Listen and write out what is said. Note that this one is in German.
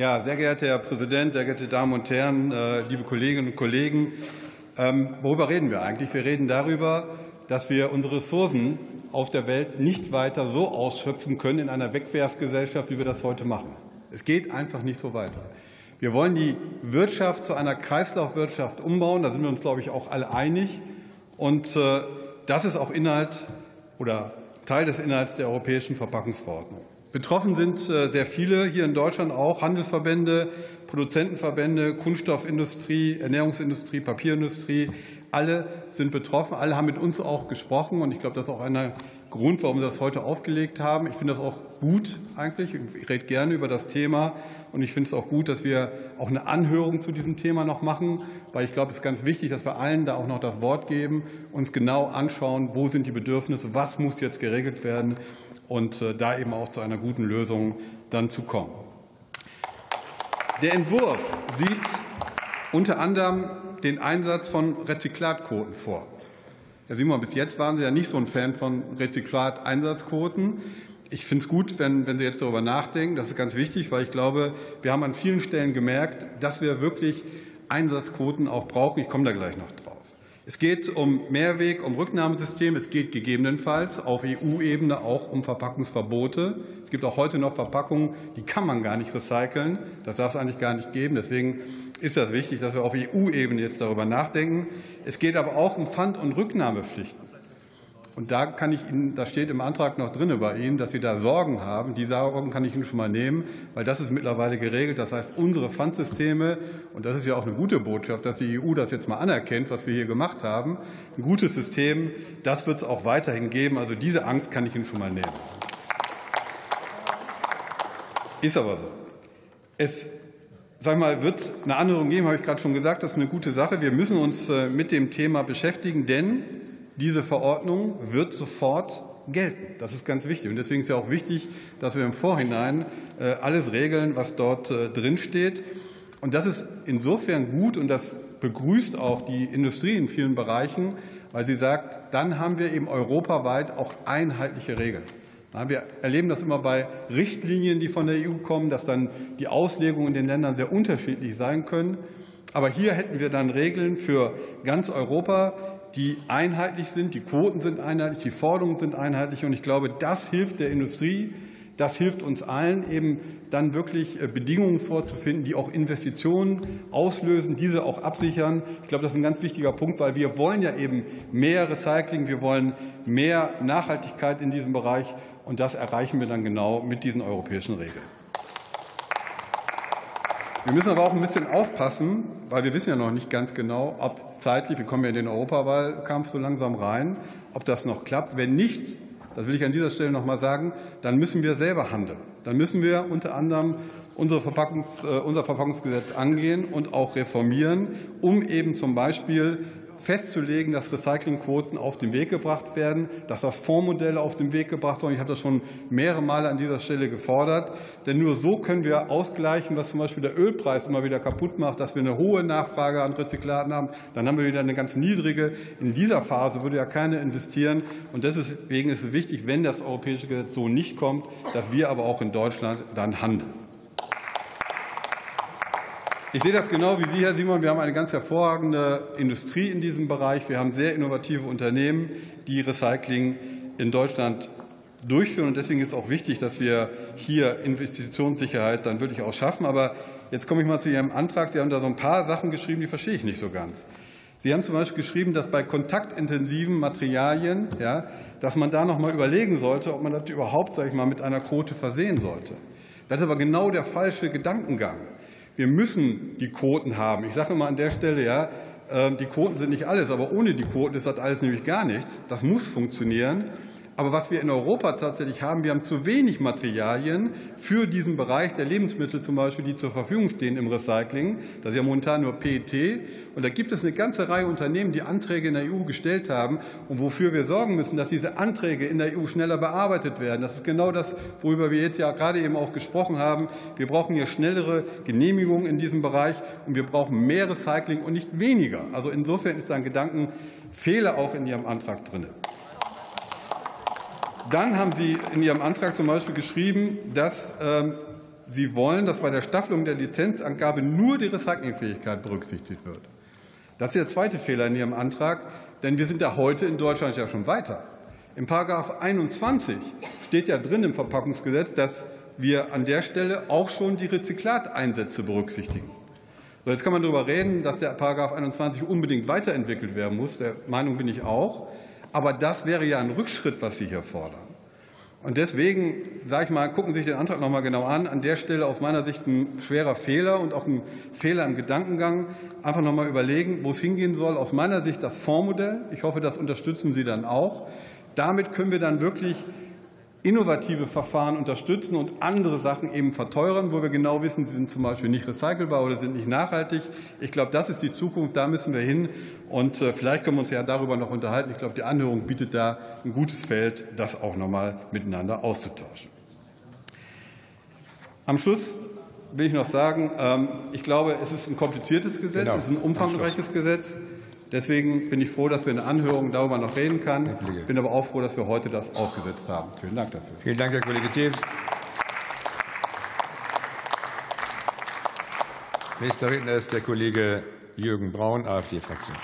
Ja, sehr geehrter Herr Präsident, sehr geehrte Damen und Herren, äh, liebe Kolleginnen und Kollegen, ähm, worüber reden wir eigentlich? Wir reden darüber, dass wir unsere Ressourcen auf der Welt nicht weiter so ausschöpfen können in einer Wegwerfgesellschaft, wie wir das heute machen. Es geht einfach nicht so weiter. Wir wollen die Wirtschaft zu einer Kreislaufwirtschaft umbauen. Da sind wir uns, glaube ich, auch alle einig. Und äh, das ist auch Inhalt oder Teil des Inhalts der europäischen Verpackungsverordnung. Betroffen sind äh, sehr viele hier in Deutschland auch Handelsverbände, Produzentenverbände, Kunststoffindustrie, Ernährungsindustrie, Papierindustrie. Alle sind betroffen. Alle haben mit uns auch gesprochen. Und ich glaube, das ist auch einer Grund, warum Sie das heute aufgelegt haben. Ich finde das auch gut eigentlich. Ich rede gerne über das Thema. Und ich finde es auch gut, dass wir auch eine Anhörung zu diesem Thema noch machen, weil ich glaube, es ist ganz wichtig, dass wir allen da auch noch das Wort geben, uns genau anschauen, wo sind die Bedürfnisse, was muss jetzt geregelt werden und äh, da eben auch zu einer guten Lösung dann zu kommen. Der Entwurf sieht unter anderem den Einsatz von Rezyklatquoten vor. Herr Simon, bis jetzt waren Sie ja nicht so ein Fan von Rezyklateinsatzquoten. Ich finde es gut, wenn, wenn Sie jetzt darüber nachdenken. Das ist ganz wichtig, weil ich glaube, wir haben an vielen Stellen gemerkt, dass wir wirklich Einsatzquoten auch brauchen. Ich komme da gleich noch drauf. Es geht um Mehrweg, um Rücknahmesystem. Es geht gegebenenfalls auf EU-Ebene auch um Verpackungsverbote. Es gibt auch heute noch Verpackungen, die kann man gar nicht recyceln. Das darf es eigentlich gar nicht geben. Deswegen ist das wichtig, dass wir auf EU-Ebene jetzt darüber nachdenken. Es geht aber auch um Pfand- und Rücknahmepflichten. Und da kann ich Ihnen, das steht im Antrag noch drin bei Ihnen, dass Sie da Sorgen haben. Die Sorgen kann ich Ihnen schon mal nehmen, weil das ist mittlerweile geregelt. Das heißt, unsere Pfandsysteme, und das ist ja auch eine gute Botschaft, dass die EU das jetzt mal anerkennt, was wir hier gemacht haben, ein gutes System, das wird es auch weiterhin geben. Also diese Angst kann ich Ihnen schon mal nehmen. Ist aber so. Es sag mal, wird eine Anhörung geben, habe ich gerade schon gesagt. Das ist eine gute Sache. Wir müssen uns äh, mit dem Thema beschäftigen, denn diese Verordnung wird sofort gelten. Das ist ganz wichtig. Und deswegen ist ja auch wichtig, dass wir im Vorhinein äh, alles regeln, was dort äh, drin steht. Und das ist insofern gut und das begrüßt auch die Industrie in vielen Bereichen, weil sie sagt, dann haben wir eben europaweit auch einheitliche Regeln. Wir erleben das immer bei Richtlinien, die von der EU kommen, dass dann die Auslegungen in den Ländern sehr unterschiedlich sein können. Aber hier hätten wir dann Regeln für ganz Europa, die einheitlich sind, die Quoten sind einheitlich, die Forderungen sind einheitlich. Und ich glaube, das hilft der Industrie, das hilft uns allen, eben dann wirklich äh, Bedingungen vorzufinden, die auch Investitionen auslösen, diese auch absichern. Ich glaube, das ist ein ganz wichtiger Punkt, weil wir wollen ja eben mehr Recycling, wir wollen mehr Nachhaltigkeit in diesem Bereich. Und das erreichen wir dann genau mit diesen europäischen Regeln. Wir müssen aber auch ein bisschen aufpassen, weil wir wissen ja noch nicht ganz genau, ob zeitlich, wir kommen ja in den Europawahlkampf so langsam rein, ob das noch klappt. Wenn nicht, das will ich an dieser Stelle noch mal sagen, dann müssen wir selber handeln. Dann müssen wir unter anderem unsere Verpackungs, äh, unser Verpackungsgesetz angehen und auch reformieren, um eben zum Beispiel festzulegen, dass Recyclingquoten auf den Weg gebracht werden, dass das Fondsmodelle auf den Weg gebracht werden. Ich habe das schon mehrere Male an dieser Stelle gefordert. Denn nur so können wir ausgleichen, was zum Beispiel der Ölpreis immer wieder kaputt macht, dass wir eine hohe Nachfrage an Rezyklaten haben. Dann haben wir wieder eine ganz niedrige. In dieser Phase würde ja keiner investieren. Und deswegen ist es wichtig, wenn das europäische Gesetz so nicht kommt, dass wir aber auch in Deutschland dann handeln. Ich sehe das genau wie Sie, Herr Simon. Wir haben eine ganz hervorragende Industrie in diesem Bereich. Wir haben sehr innovative Unternehmen, die Recycling in Deutschland durchführen. Und deswegen ist es auch wichtig, dass wir hier Investitionssicherheit dann wirklich auch schaffen. Aber jetzt komme ich mal zu Ihrem Antrag. Sie haben da so ein paar Sachen geschrieben, die verstehe ich nicht so ganz. Sie haben zum Beispiel geschrieben, dass bei kontaktintensiven Materialien, ja, dass man da noch mal überlegen sollte, ob man das überhaupt, sage ich mal, mit einer Quote versehen sollte. Das ist aber genau der falsche Gedankengang. Wir müssen die Quoten haben. Ich sage immer an der Stelle, ja, ähm, die Quoten sind nicht alles, aber ohne die Quoten ist das alles nämlich gar nichts. Das muss funktionieren. Aber was wir in Europa tatsächlich haben, wir haben zu wenig Materialien für diesen Bereich der Lebensmittel zum Beispiel, die zur Verfügung stehen im Recycling. Das ist ja momentan nur PET. Und da gibt es eine ganze Reihe Unternehmen, die Anträge in der EU gestellt haben und wofür wir sorgen müssen, dass diese Anträge in der EU schneller bearbeitet werden. Das ist genau das, worüber wir jetzt ja gerade eben auch gesprochen haben. Wir brauchen hier schnellere Genehmigungen in diesem Bereich und wir brauchen mehr Recycling und nicht weniger. Also insofern ist da ein Gedankenfehler auch in Ihrem Antrag drin. Dann haben Sie in Ihrem Antrag zum Beispiel geschrieben, dass ähm, Sie wollen, dass bei der Staffelung der Lizenzangabe nur die Recyclingfähigkeit berücksichtigt wird. Das ist der zweite Fehler in Ihrem Antrag, denn wir sind da heute in Deutschland ja schon weiter. Im Paragraph 21 steht ja drin im Verpackungsgesetz, dass wir an der Stelle auch schon die Rezyklateinsätze berücksichtigen. So, jetzt kann man darüber reden, dass der Paragraph 21 unbedingt weiterentwickelt werden muss. Der Meinung bin ich auch. Aber das wäre ja ein Rückschritt, was Sie hier fordern. Und deswegen, sage ich mal, gucken Sie sich den Antrag noch mal genau an. An der Stelle aus meiner Sicht ein schwerer Fehler und auch ein Fehler im Gedankengang. Einfach noch mal überlegen, wo es hingehen soll. Aus meiner Sicht das Fondsmodell. Ich hoffe, das unterstützen Sie dann auch. Damit können wir dann wirklich innovative Verfahren unterstützen und andere Sachen eben verteuern, wo wir genau wissen, sie sind zum Beispiel nicht recycelbar oder sind nicht nachhaltig. Ich glaube, das ist die Zukunft, da müssen wir hin. Und äh, vielleicht können wir uns ja darüber noch unterhalten. Ich glaube, die Anhörung bietet da ein gutes Feld, das auch noch mal miteinander auszutauschen. Am Schluss will ich noch sagen, ähm, ich glaube, es ist ein kompliziertes Gesetz, genau. es ist ein umfangreiches Gesetz. Deswegen bin ich froh, dass wir in der Anhörung darüber noch reden können. Ich bin aber auch froh, dass wir heute das aufgesetzt haben. Vielen Dank dafür. Vielen Dank, Herr Kollege Tews. Nächster Redner ist der Kollege Jürgen Braun, AfD-Fraktion.